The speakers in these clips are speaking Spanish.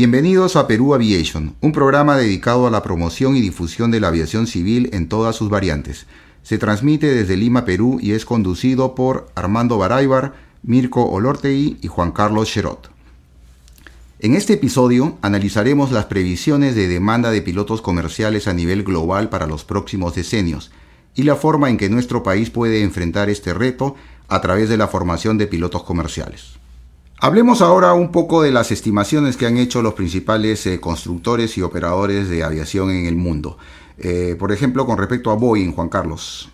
Bienvenidos a Perú Aviation, un programa dedicado a la promoción y difusión de la aviación civil en todas sus variantes. Se transmite desde Lima, Perú y es conducido por Armando Baraybar, Mirko Olortegui y Juan Carlos Cherot. En este episodio analizaremos las previsiones de demanda de pilotos comerciales a nivel global para los próximos decenios y la forma en que nuestro país puede enfrentar este reto a través de la formación de pilotos comerciales. Hablemos ahora un poco de las estimaciones que han hecho los principales eh, constructores y operadores de aviación en el mundo. Eh, por ejemplo, con respecto a Boeing, Juan Carlos.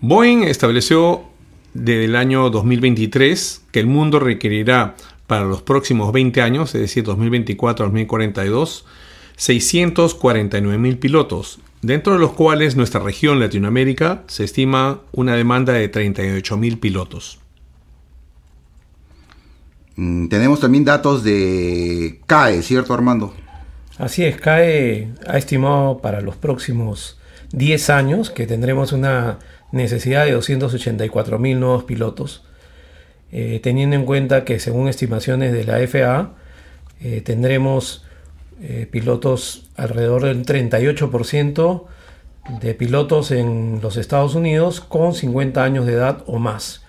Boeing estableció desde el año 2023 que el mundo requerirá para los próximos 20 años, es decir, 2024-2042, 649 mil pilotos, dentro de los cuales nuestra región Latinoamérica se estima una demanda de 38 mil pilotos. Mm, tenemos también datos de CAE, ¿cierto Armando? Así es, CAE ha estimado para los próximos 10 años que tendremos una necesidad de 284 mil nuevos pilotos, eh, teniendo en cuenta que según estimaciones de la FAA eh, tendremos eh, pilotos alrededor del 38% de pilotos en los Estados Unidos con 50 años de edad o más,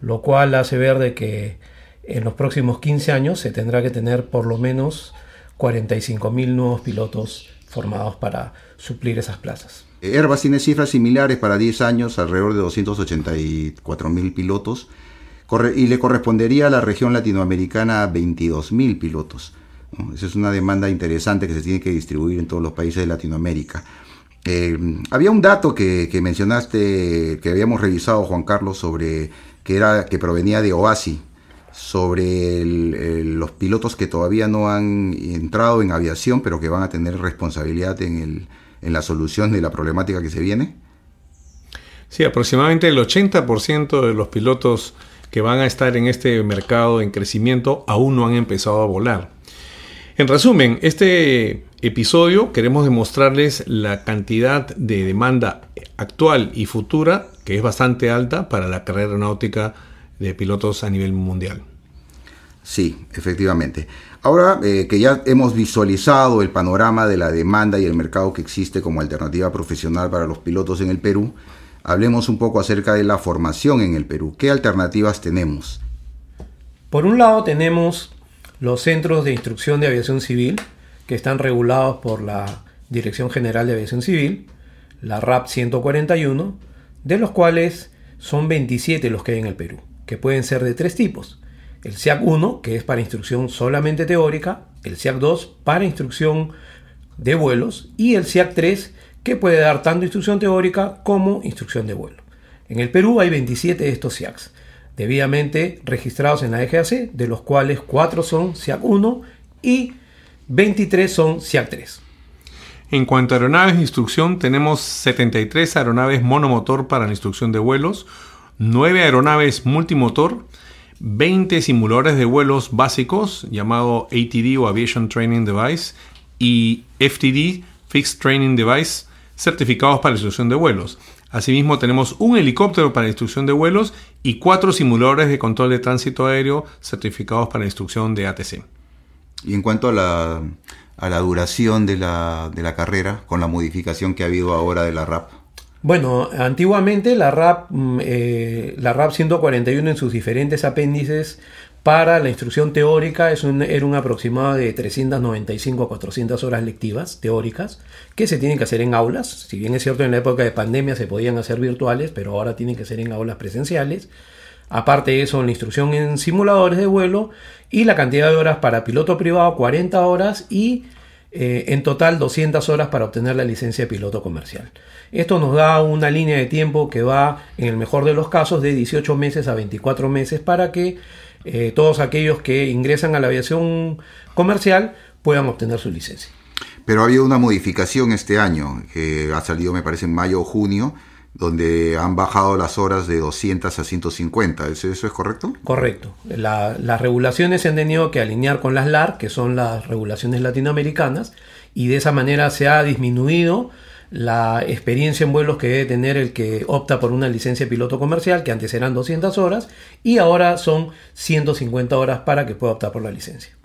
lo cual hace ver de que en los próximos 15 años se tendrá que tener por lo menos 45.000 nuevos pilotos formados para suplir esas plazas. Airbus tiene cifras similares para 10 años, alrededor de 284.000 pilotos, y le correspondería a la región latinoamericana 22.000 pilotos. Esa es una demanda interesante que se tiene que distribuir en todos los países de Latinoamérica. Eh, había un dato que, mencionaste, que habíamos revisado, Juan Carlos, sobre que, era, que provenía de OASI, sobre los pilotos que todavía no han entrado en aviación, pero que van a tener responsabilidad en, en la solución de la problemática que se viene? Sí, aproximadamente el 80% de los pilotos que van a estar en este mercado en crecimiento aún no han empezado a volar. En resumen, este episodio queremos demostrarles la cantidad de demanda actual y futura que es bastante alta para la carrera náutica de pilotos a nivel mundial. Sí, efectivamente. Ahora eh, que ya hemos visualizado el panorama de la demanda y el mercado que existe como alternativa profesional para los pilotos en el Perú, hablemos un poco acerca de la formación en el Perú. ¿Qué alternativas tenemos? Por un lado tenemos los centros de instrucción de aviación civil, que están regulados por la Dirección General de Aviación Civil, la RAP 141, de los cuales son 27 los que hay en el Perú que pueden ser de tres tipos. El SIAC 1, que es para instrucción solamente teórica, el SIAC 2 para instrucción de vuelos y el SIAC 3 que puede dar tanto instrucción teórica como instrucción de vuelo. En el Perú hay 27 de estos SIACs, debidamente registrados en la EGAC, de los cuales 4 son SIAC 1 y 23 son SIAC 3. En cuanto a aeronaves de instrucción, tenemos 73 aeronaves monomotor para la instrucción de vuelos, 9 aeronaves multimotor, 20 simuladores de vuelos básicos llamado ATD o Aviation Training Device y FTD Fixed Training Device certificados para instrucción de vuelos. Asimismo tenemos un helicóptero para instrucción de vuelos y cuatro simuladores de control de tránsito aéreo certificados para instrucción de ATC. Y en cuanto a la, a la duración de la, de la carrera, con la modificación que ha habido ahora de la RAP. Bueno, antiguamente la RAP, mm, eh, la RAP 141 en sus diferentes apéndices para la instrucción teórica es un, era un aproximado de 395 a 400 horas lectivas teóricas que se tienen que hacer en aulas. Si bien es cierto en la época de pandemia se podían hacer virtuales, pero ahora tienen que ser en aulas presenciales. Aparte de eso, la instrucción en simuladores de vuelo y la cantidad de horas para piloto privado, 40 horas y eh, en total 200 horas para obtener la licencia de piloto comercial. Esto nos da una línea de tiempo que va, en el mejor de los casos, de 18 meses a 24 meses para que eh, todos aquellos que ingresan a la aviación comercial puedan obtener su licencia. Pero ha habido una modificación este año, que ha salido me parece en mayo o junio, donde han bajado las horas de 200 a 150. ¿Eso, es correcto? Correcto. las regulaciones se han tenido que alinear con las LAR, que son las regulaciones latinoamericanas, y de esa manera se ha disminuido la experiencia en vuelos que debe tener el que opta por una licencia de piloto comercial, que antes eran 200 horas, y ahora son 150 horas para que pueda optar por la licencia.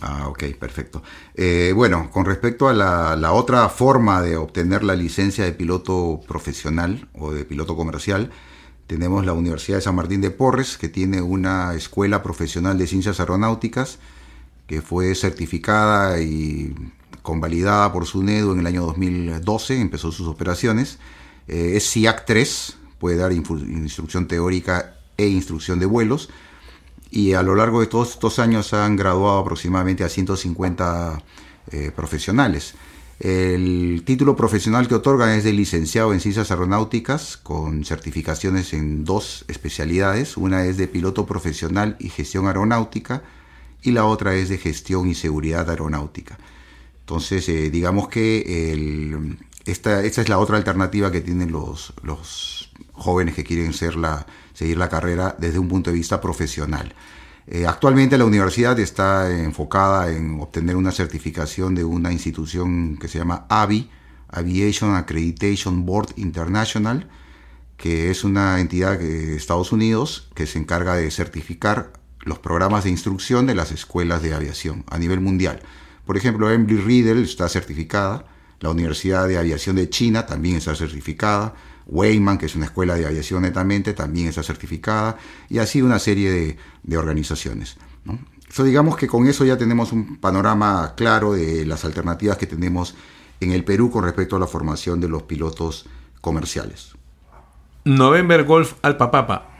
Ah, ok, perfecto. Eh, bueno, con respecto a la, otra forma de obtener la licencia de piloto profesional o de piloto comercial, tenemos la Universidad de San Martín de Porres, que tiene una escuela profesional de ciencias aeronáuticas, que fue certificada y convalidada por SUNEDO en el año 2012, empezó sus operaciones. Eh, es CIAC 3, puede dar instrucción teórica e instrucción de vuelos y a lo largo de todos estos años han graduado aproximadamente a 150 eh, profesionales. El título profesional que otorgan es de licenciado en ciencias aeronáuticas con certificaciones en dos especialidades. Una es de piloto profesional y gestión aeronáutica y la otra es de gestión y seguridad aeronáutica. Entonces, eh, digamos que esta, esta, es la otra alternativa que tienen los, los jóvenes que quieren ser seguir la carrera desde un punto de vista profesional. Eh, actualmente la universidad está enfocada en obtener una certificación de una institución que se llama AVI, Aviation Accreditation Board International, que es una entidad de Estados Unidos que se encarga de certificar los programas de instrucción de las escuelas de aviación a nivel mundial. Por ejemplo, Embry Riddle está certificada, la Universidad de Aviación de China también está certificada, Weyman, que es una escuela de aviación netamente, también está certificada, y así una serie de, organizaciones. digamos que con eso ya tenemos un panorama claro de las alternativas que tenemos en el Perú con respecto a la formación de los pilotos comerciales. November Golf Alpapapa,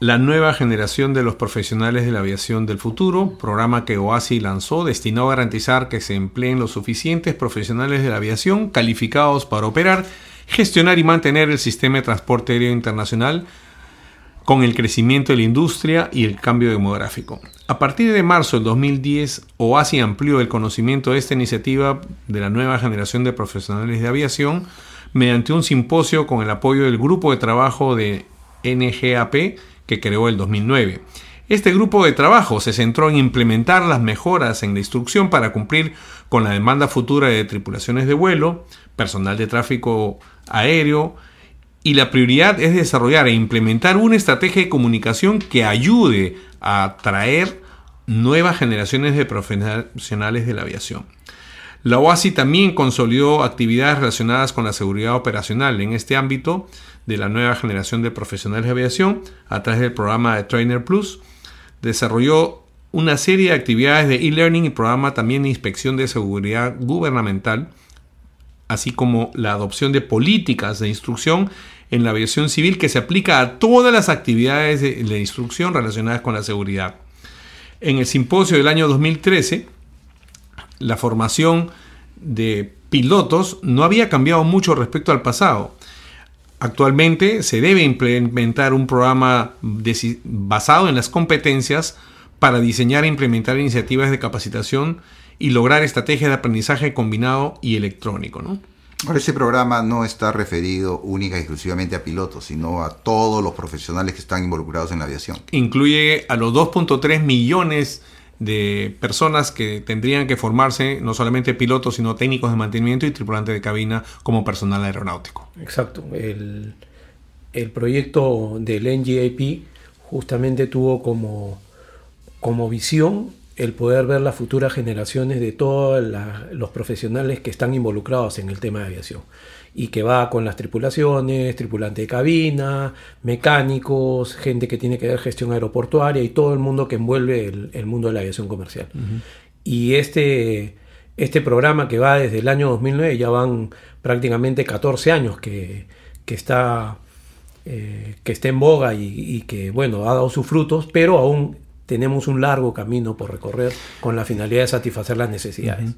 la nueva generación de los profesionales de la aviación del futuro, programa que OASI lanzó destinado a garantizar que se empleen los suficientes profesionales de la aviación calificados para operar gestionar y mantener el sistema de transporte aéreo internacional con el crecimiento de la industria y el cambio demográfico. A partir de marzo del 2010, OASI amplió el conocimiento de esta iniciativa de la nueva generación de profesionales de aviación mediante un simposio con el apoyo del grupo de trabajo de NGAP que creó el 2009. Este grupo de trabajo se centró en implementar las mejoras en la instrucción para cumplir con la demanda futura de tripulaciones de vuelo, personal de tráfico aéreo y la prioridad es desarrollar e implementar una estrategia de comunicación que ayude a atraer nuevas generaciones de profesionales de la aviación. La OASI también consolidó actividades relacionadas con la seguridad operacional en este ámbito de la nueva generación de profesionales de aviación a través del programa de Trainer Plus. Desarrolló una serie de actividades de e-learning y programa también de inspección de seguridad gubernamental así como la adopción de políticas de instrucción en la aviación civil que se aplica a todas las actividades de, instrucción relacionadas con la seguridad. En el simposio del año 2013, la formación de pilotos no había cambiado mucho respecto al pasado. Actualmente se debe implementar un programa basado en las competencias para diseñar e implementar iniciativas de capacitación y lograr estrategias de aprendizaje combinado y electrónico. ¿no? Ahora, ese programa no está referido única y exclusivamente a pilotos, sino a todos los profesionales que están involucrados en la aviación. Incluye a los 2.3 millones de personas que tendrían que formarse, no solamente pilotos, sino técnicos de mantenimiento y tripulantes de cabina como personal aeronáutico. Exacto. El, el proyecto del NGAP justamente tuvo como, como visión el poder ver las futuras generaciones de todos los profesionales que están involucrados en el tema de aviación y que va con las tripulaciones, tripulante de cabina, mecánicos, gente que tiene que ver gestión aeroportuaria y todo el mundo que envuelve el, mundo de la aviación comercial. Y este, este programa que va desde el año 2009, ya van prácticamente 14 años que, está, eh, que está en boga y, y, que bueno, ha dado sus frutos, pero aún tenemos un largo camino por recorrer con la finalidad de satisfacer las necesidades.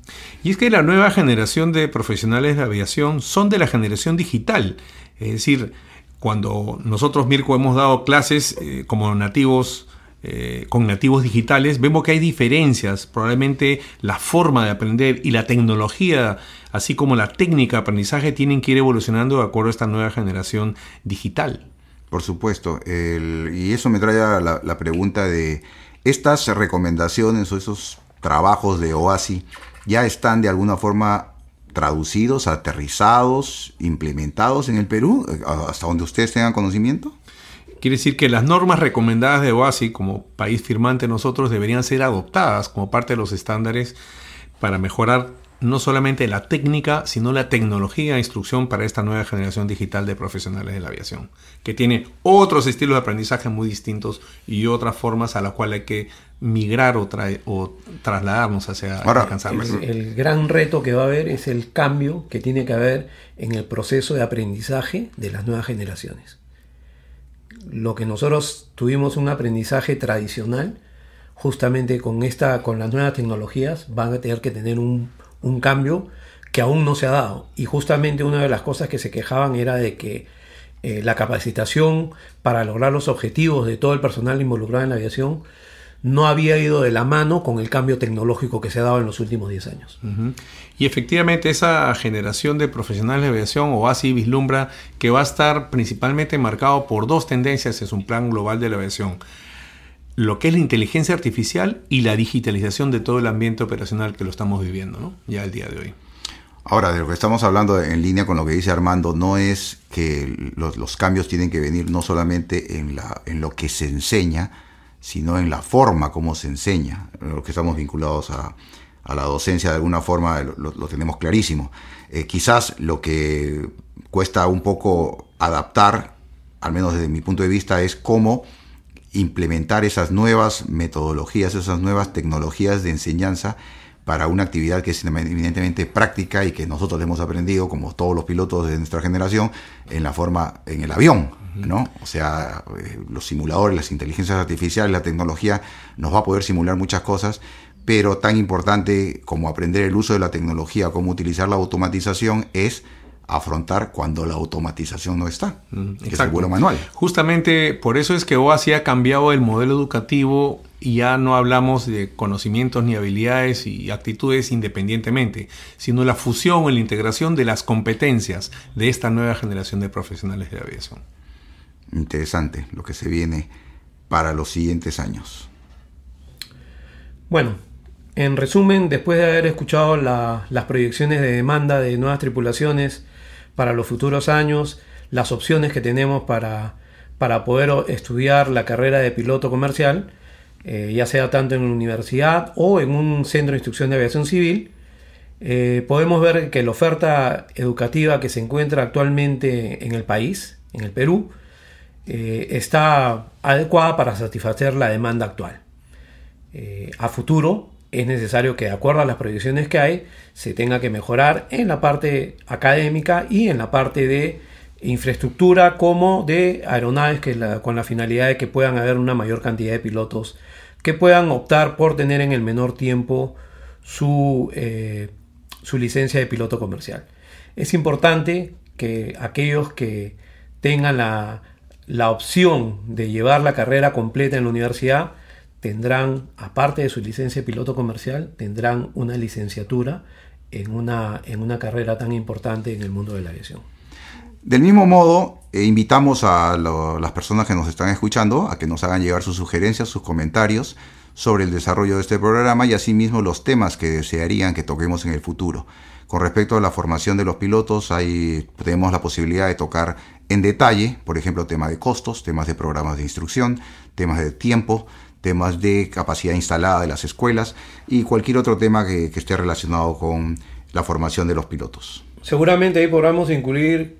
Y es que la nueva generación de profesionales de aviación son de la generación digital. Es decir, cuando nosotros, Mirko, hemos dado clases eh, como nativos, eh, con nativos digitales, vemos que hay diferencias. Probablemente la forma de aprender y la tecnología, así como la técnica de aprendizaje, tienen que ir evolucionando de acuerdo a esta nueva generación digital. Por supuesto, y eso me trae a la, pregunta de estas recomendaciones o esos trabajos de OASI ya están de alguna forma traducidos, aterrizados, implementados en el Perú, hasta donde ustedes tengan conocimiento? Quiere decir que las normas recomendadas de OASI como país firmante nosotros deberían ser adoptadas como parte de los estándares para mejorar no solamente la técnica, sino la tecnología de instrucción para esta nueva generación digital de profesionales de la aviación, que tiene otros estilos de aprendizaje muy distintos y otras formas a las cuales hay que migrar o, o trasladarnos hacia alcanzarlas. El, el, gran reto que va a haber es el cambio que tiene que haber en el proceso de aprendizaje de las nuevas generaciones. Lo que nosotros tuvimos un aprendizaje tradicional, justamente con, esta, con las nuevas tecnologías, van a tener que tener un un cambio que aún no se ha dado. Y justamente una de las cosas que se quejaban era de que eh, la capacitación para lograr los objetivos de todo el personal involucrado en la aviación no había ido de la mano con el cambio tecnológico que se ha dado en los últimos 10 años. Y efectivamente esa generación de profesionales de aviación o así vislumbra que va a estar principalmente marcado por dos tendencias es un plan global de la aviación lo que es la inteligencia artificial y la digitalización de todo el ambiente operacional que lo estamos viviendo, ¿no? Ya el día de hoy. Ahora, de lo que estamos hablando en línea con lo que dice Armando, no es que los, cambios tienen que venir no solamente en, la, en lo que se enseña, sino en la forma como se enseña. Lo que estamos vinculados a, la docencia de alguna forma lo, tenemos clarísimo. Eh, quizás lo que cuesta un poco adaptar, al menos desde mi punto de vista, es cómo implementar esas nuevas metodologías, esas nuevas tecnologías de enseñanza para una actividad que es evidentemente práctica y que nosotros hemos aprendido, como todos los pilotos de nuestra generación, en la forma, en el avión, ¿no? O sea, eh, los simuladores, las inteligencias artificiales, la tecnología nos va a poder simular muchas cosas, pero tan importante como aprender el uso de la tecnología, cómo utilizar la automatización, es afrontar cuando la automatización no está, mm, es el vuelo manual. Justamente por eso es que OASI ha cambiado el modelo educativo y ya no hablamos de conocimientos ni habilidades y actitudes independientemente, sino la fusión o la integración de las competencias de esta nueva generación de profesionales de aviación. Interesante lo que se viene para los siguientes años. Bueno, en resumen, después de haber escuchado las proyecciones de demanda de nuevas tripulaciones, para los futuros años, las opciones que tenemos para, para poder estudiar la carrera de piloto comercial, eh, ya sea tanto en una universidad o en un centro de instrucción de aviación civil. Eh, podemos ver que la oferta educativa que se encuentra actualmente en el país, en el Perú, eh, está adecuada para satisfacer la demanda actual. a futuro es necesario que, de acuerdo a las proyecciones que hay, se tenga que mejorar en la parte académica y en la parte de infraestructura como de aeronaves que con la finalidad de que puedan haber una mayor cantidad de pilotos que puedan optar por tener en el menor tiempo su, eh, su licencia de piloto comercial. Es importante que aquellos que tengan la, la opción de llevar la carrera completa en la universidad tendrán, aparte de su licencia de piloto comercial, tendrán una licenciatura en una, en una carrera tan importante en el mundo de la aviación. Del mismo modo, eh, invitamos a las personas que nos están escuchando a que nos hagan llegar sus sugerencias, sus comentarios sobre el desarrollo de este programa y asimismo los temas que desearían que toquemos en el futuro. Con respecto a la formación de los pilotos, ahí tenemos la posibilidad de tocar en detalle, por ejemplo, temas de costos, temas de programas de instrucción, temas de tiempo, temas de capacidad instalada de las escuelas y cualquier otro tema que, esté relacionado con la formación de los pilotos. Seguramente ahí podamos incluir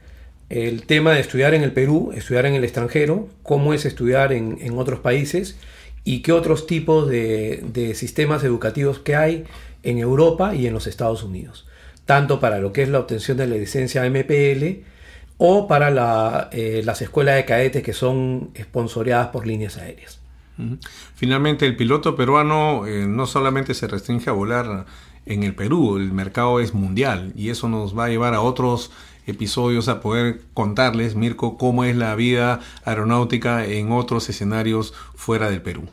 el tema de estudiar en el Perú, estudiar en el extranjero, cómo es estudiar en, otros países y qué otros tipos de, sistemas educativos que hay en Europa y en los Estados Unidos, tanto para lo que es la obtención de la licencia MPL o para eh, las escuelas de cadetes que son esponsoreadas por líneas aéreas. Finalmente, el piloto peruano eh, no solamente se restringe a volar en el Perú, el mercado es mundial y eso nos va a llevar a otros episodios a poder contarles, Mirko, cómo es la vida aeronáutica en otros escenarios fuera del Perú.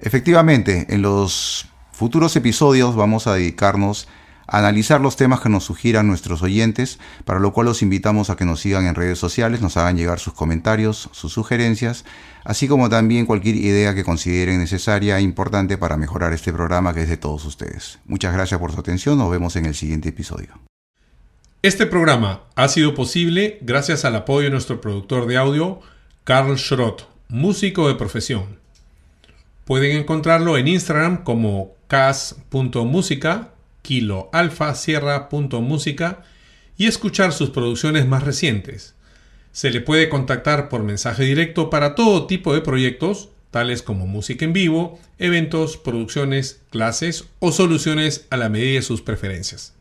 Efectivamente, en los futuros episodios vamos a dedicarnos analizar los temas que nos sugieran nuestros oyentes, para lo cual los invitamos a que nos sigan en redes sociales, nos hagan llegar sus comentarios, sus sugerencias, así como también cualquier idea que consideren necesaria e importante para mejorar este programa que es de todos ustedes. Muchas gracias por su atención, nos vemos en el siguiente episodio. Este programa ha sido posible gracias al apoyo de nuestro productor de audio, Carl Schrott músico de profesión. Pueden encontrarlo en Instagram como cas.música, kiloalfasierra.música y escuchar sus producciones más recientes. Se le puede contactar por mensaje directo para todo tipo de proyectos, tales como música en vivo, eventos, producciones, clases o soluciones a la medida de sus preferencias.